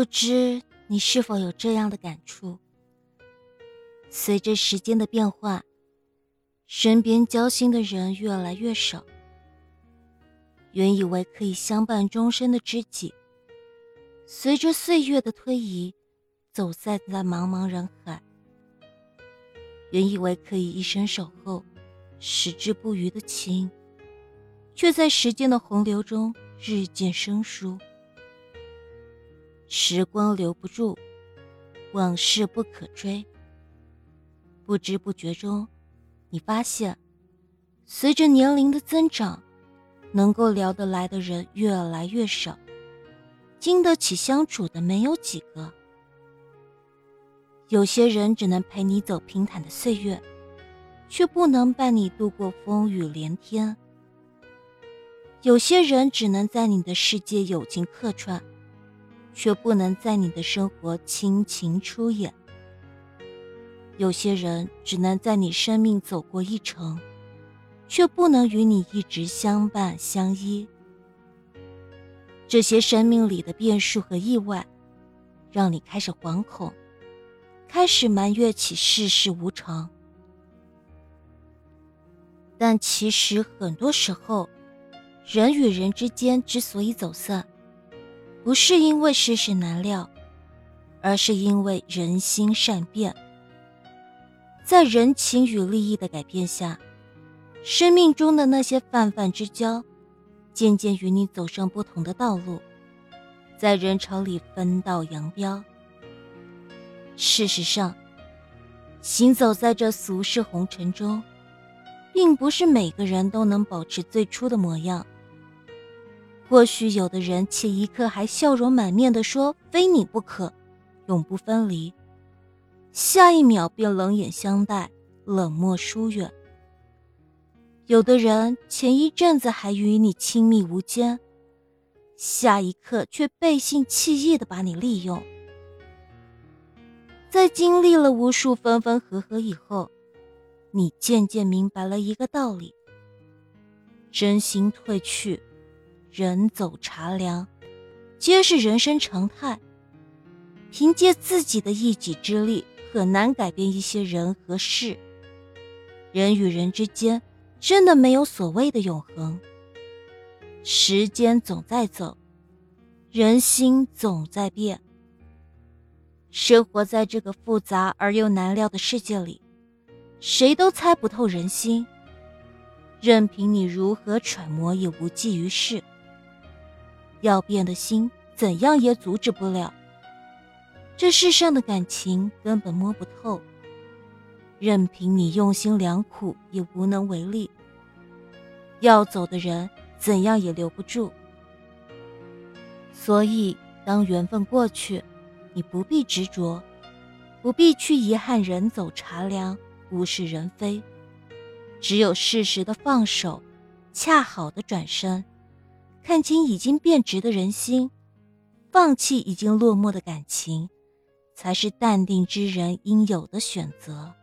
不知你是否有这样的感触？随着时间的变化，身边交心的人越来越少。原以为可以相伴终身的知己，随着岁月的推移，走散在茫茫人海。原以为可以一生守候、矢志不渝的情，却在时间的洪流中日渐生疏。时光留不住，往事不可追。不知不觉中，你发现，随着年龄的增长。能够聊得来的人越来越少，经得起相处的没有几个。有些人只能陪你走平坦的岁月，却不能伴你度过风雨连天。有些人只能在你的世界友情客串，却不能在你的生活亲情出演。有些人只能在你生命走过一程。却不能与你一直相伴相依。这些生命里的变数和意外，让你开始惶恐，开始埋怨起世事无常。但其实很多时候，人与人之间之所以走散，不是因为世事难料，而是因为人心善变。在人情与利益的改变下。生命中的那些泛泛之交，渐渐与你走上不同的道路，在人潮里分道扬镳。事实上，行走在这俗世红尘中，并不是每个人都能保持最初的模样。或许有的人，且一刻还笑容满面地说“非你不可，永不分离”，下一秒便冷眼相待，冷漠疏远。有的人前一阵子还与你亲密无间，下一刻却背信弃义的把你利用。在经历了无数分分合合以后，你渐渐明白了一个道理：真心褪去，人走茶凉，皆是人生常态。凭借自己的一己之力，很难改变一些人和事。人与人之间。真的没有所谓的永恒。时间总在走，人心总在变。生活在这个复杂而又难料的世界里，谁都猜不透人心。任凭你如何揣摩，也无济于事。要变的心，怎样也阻止不了。这世上的感情根本摸不透。任凭你用心良苦，也无能为力。要走的人，怎样也留不住。所以，当缘分过去，你不必执着，不必去遗憾人走茶凉、物是人非。只有适时的放手，恰好的转身，看清已经变质的人心，放弃已经落寞的感情，才是淡定之人应有的选择。